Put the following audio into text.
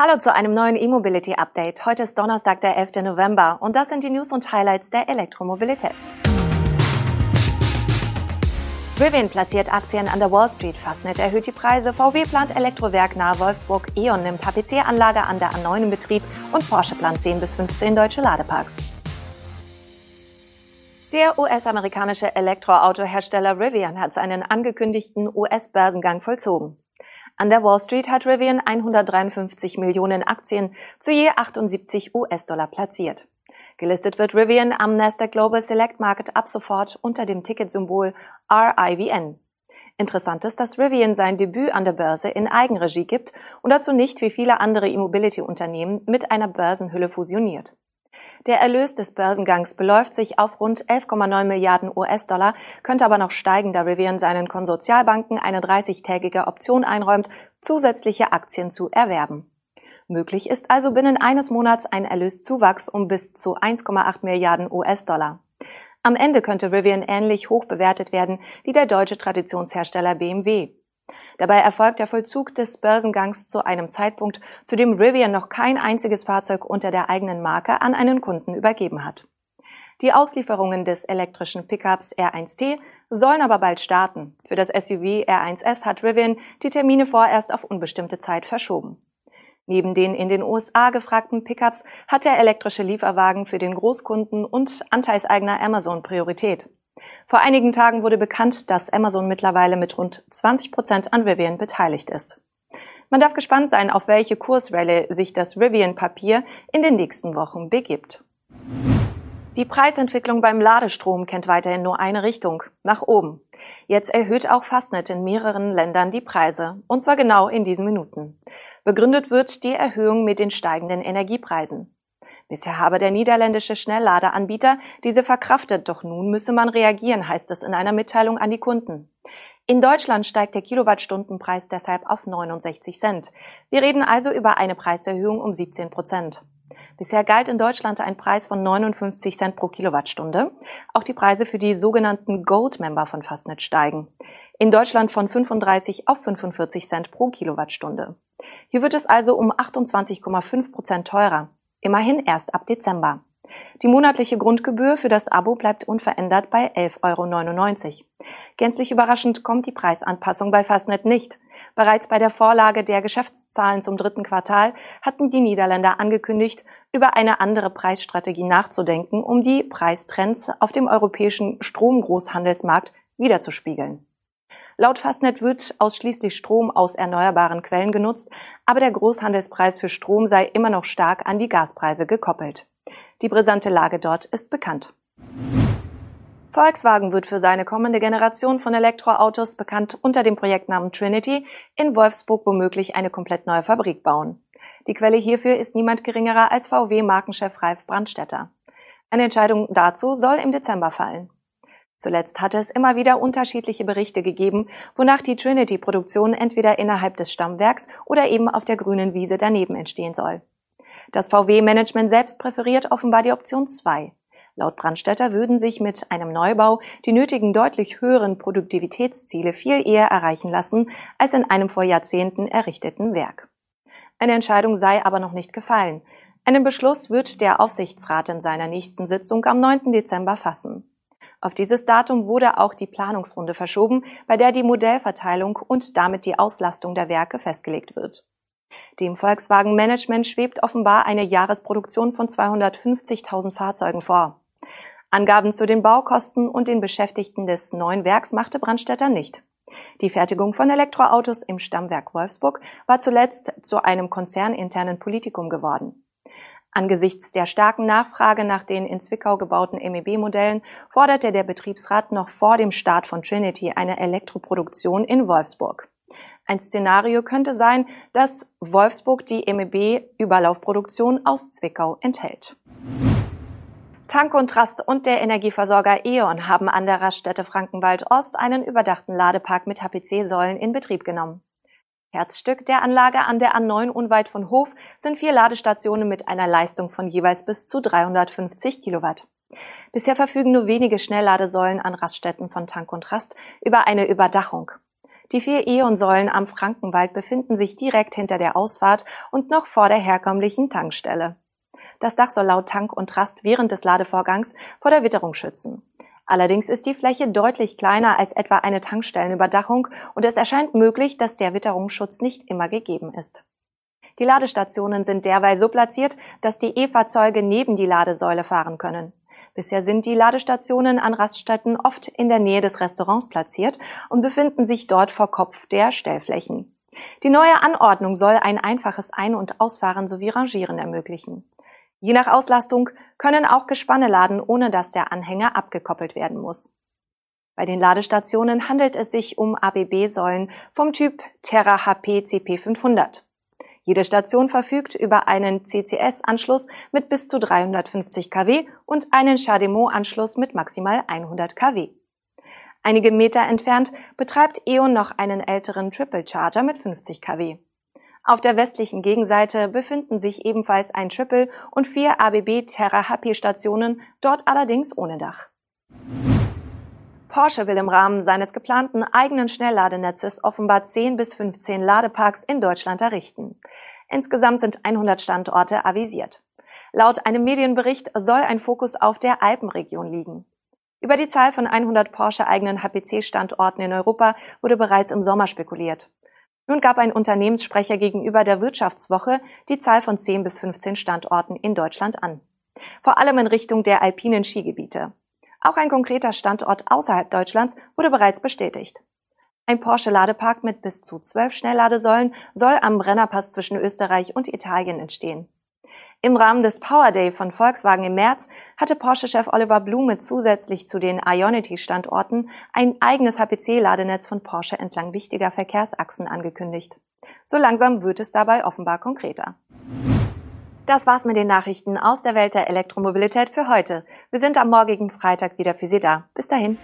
Hallo zu einem neuen E-Mobility Update. Heute ist Donnerstag, der 11. November und das sind die News und Highlights der Elektromobilität. Rivian platziert Aktien an der Wall Street, Fastnet erhöht die Preise, VW plant Elektrowerk nahe Wolfsburg, E.ON nimmt HPC-Anlage an der A9 in Betrieb und Porsche plant 10 bis 15 deutsche Ladeparks. Der US-amerikanische Elektroautohersteller Rivian hat seinen angekündigten US-Börsengang vollzogen. An der Wall Street hat Rivian 153 Millionen Aktien zu je 78 US-Dollar platziert. Gelistet wird Rivian am Nasdaq Global Select Market ab sofort unter dem Ticketsymbol RIVN. Interessant ist, dass Rivian sein Debüt an der Börse in Eigenregie gibt und dazu nicht wie viele andere E-Mobility-Unternehmen mit einer Börsenhülle fusioniert. Der Erlös des Börsengangs beläuft sich auf rund 11,9 Milliarden US-Dollar, könnte aber noch steigen, da Rivian seinen Konsortialbanken eine 30-tägige Option einräumt, zusätzliche Aktien zu erwerben. Möglich ist also binnen eines Monats ein Erlöszuwachs um bis zu 1,8 Milliarden US-Dollar. Am Ende könnte Rivian ähnlich hoch bewertet werden wie der deutsche Traditionshersteller BMW. Dabei erfolgt der Vollzug des Börsengangs zu einem Zeitpunkt, zu dem Rivian noch kein einziges Fahrzeug unter der eigenen Marke an einen Kunden übergeben hat. Die Auslieferungen des elektrischen Pickups R1T sollen aber bald starten. Für das SUV R1S hat Rivian die Termine vorerst auf unbestimmte Zeit verschoben. Neben den in den USA gefragten Pickups hat der elektrische Lieferwagen für den Großkunden und Anteilseigner Amazon Priorität. Vor einigen Tagen wurde bekannt, dass Amazon mittlerweile mit rund 20 Prozent an Rivian beteiligt ist. Man darf gespannt sein, auf welche Kursrallye sich das Rivian-Papier in den nächsten Wochen begibt. Die Preisentwicklung beim Ladestrom kennt weiterhin nur eine Richtung, nach oben. Jetzt erhöht auch Fastnet in mehreren Ländern die Preise, und zwar genau in diesen Minuten. Begründet wird die Erhöhung mit den steigenden Energiepreisen. Bisher habe der niederländische Schnellladeanbieter diese verkraftet, doch nun müsse man reagieren, heißt es in einer Mitteilung an die Kunden. In Deutschland steigt der Kilowattstundenpreis deshalb auf 69 Cent. Wir reden also über eine Preiserhöhung um 17 Prozent. Bisher galt in Deutschland ein Preis von 59 Cent pro Kilowattstunde. Auch die Preise für die sogenannten Gold-Member von Fastnet steigen. In Deutschland von 35 auf 45 Cent pro Kilowattstunde. Hier wird es also um 28,5 Prozent teurer. Immerhin erst ab Dezember. Die monatliche Grundgebühr für das Abo bleibt unverändert bei 11,99 Euro. Gänzlich überraschend kommt die Preisanpassung bei Fastnet nicht. Bereits bei der Vorlage der Geschäftszahlen zum dritten Quartal hatten die Niederländer angekündigt, über eine andere Preisstrategie nachzudenken, um die Preistrends auf dem europäischen Stromgroßhandelsmarkt wiederzuspiegeln. Laut Fastnet wird ausschließlich Strom aus erneuerbaren Quellen genutzt, aber der Großhandelspreis für Strom sei immer noch stark an die Gaspreise gekoppelt. Die brisante Lage dort ist bekannt. Volkswagen wird für seine kommende Generation von Elektroautos, bekannt unter dem Projektnamen Trinity, in Wolfsburg womöglich eine komplett neue Fabrik bauen. Die Quelle hierfür ist niemand geringerer als VW-Markenchef Ralf Brandstetter. Eine Entscheidung dazu soll im Dezember fallen. Zuletzt hatte es immer wieder unterschiedliche Berichte gegeben, wonach die Trinity-Produktion entweder innerhalb des Stammwerks oder eben auf der grünen Wiese daneben entstehen soll. Das VW-Management selbst präferiert offenbar die Option 2. Laut Brandstätter würden sich mit einem Neubau die nötigen deutlich höheren Produktivitätsziele viel eher erreichen lassen als in einem vor Jahrzehnten errichteten Werk. Eine Entscheidung sei aber noch nicht gefallen. Einen Beschluss wird der Aufsichtsrat in seiner nächsten Sitzung am 9. Dezember fassen. Auf dieses Datum wurde auch die Planungsrunde verschoben, bei der die Modellverteilung und damit die Auslastung der Werke festgelegt wird. Dem Volkswagen Management schwebt offenbar eine Jahresproduktion von 250.000 Fahrzeugen vor. Angaben zu den Baukosten und den Beschäftigten des neuen Werks machte Brandstätter nicht. Die Fertigung von Elektroautos im Stammwerk Wolfsburg war zuletzt zu einem konzerninternen Politikum geworden. Angesichts der starken Nachfrage nach den in Zwickau gebauten MEB-Modellen forderte der Betriebsrat noch vor dem Start von Trinity eine Elektroproduktion in Wolfsburg. Ein Szenario könnte sein, dass Wolfsburg die MEB-Überlaufproduktion aus Zwickau enthält. Tankontrast und der Energieversorger E.ON haben an der Raststätte Frankenwald Ost einen überdachten Ladepark mit HPC-Säulen in Betrieb genommen. Herzstück der Anlage an der A9 unweit von Hof sind vier Ladestationen mit einer Leistung von jeweils bis zu 350 Kilowatt. Bisher verfügen nur wenige Schnellladesäulen an Raststätten von Tank und Rast über eine Überdachung. Die vier E.ON-Säulen am Frankenwald befinden sich direkt hinter der Ausfahrt und noch vor der herkömmlichen Tankstelle. Das Dach soll laut Tank und Rast während des Ladevorgangs vor der Witterung schützen. Allerdings ist die Fläche deutlich kleiner als etwa eine Tankstellenüberdachung und es erscheint möglich, dass der Witterungsschutz nicht immer gegeben ist. Die Ladestationen sind derweil so platziert, dass die E-Fahrzeuge neben die Ladesäule fahren können. Bisher sind die Ladestationen an Raststätten oft in der Nähe des Restaurants platziert und befinden sich dort vor Kopf der Stellflächen. Die neue Anordnung soll ein einfaches Ein- und Ausfahren sowie Rangieren ermöglichen. Je nach Auslastung können auch Gespanne laden, ohne dass der Anhänger abgekoppelt werden muss. Bei den Ladestationen handelt es sich um ABB-Säulen vom Typ Terra HP CP500. Jede Station verfügt über einen CCS-Anschluss mit bis zu 350 kW und einen Chademo-Anschluss mit maximal 100 kW. Einige Meter entfernt betreibt E.ON noch einen älteren Triple Charger mit 50 kW. Auf der westlichen Gegenseite befinden sich ebenfalls ein Triple und vier ABB Terra Happy Stationen, dort allerdings ohne Dach. Porsche will im Rahmen seines geplanten eigenen Schnellladenetzes offenbar 10 bis 15 Ladeparks in Deutschland errichten. Insgesamt sind 100 Standorte avisiert. Laut einem Medienbericht soll ein Fokus auf der Alpenregion liegen. Über die Zahl von 100 Porsche eigenen HPC-Standorten in Europa wurde bereits im Sommer spekuliert. Nun gab ein Unternehmenssprecher gegenüber der Wirtschaftswoche die Zahl von 10 bis 15 Standorten in Deutschland an. Vor allem in Richtung der alpinen Skigebiete. Auch ein konkreter Standort außerhalb Deutschlands wurde bereits bestätigt. Ein Porsche-Ladepark mit bis zu zwölf Schnellladesäulen soll am Brennerpass zwischen Österreich und Italien entstehen. Im Rahmen des Power Day von Volkswagen im März hatte Porsche-Chef Oliver Blume zusätzlich zu den Ionity-Standorten ein eigenes HPC-Ladenetz von Porsche entlang wichtiger Verkehrsachsen angekündigt. So langsam wird es dabei offenbar konkreter. Das war's mit den Nachrichten aus der Welt der Elektromobilität für heute. Wir sind am morgigen Freitag wieder für Sie da. Bis dahin.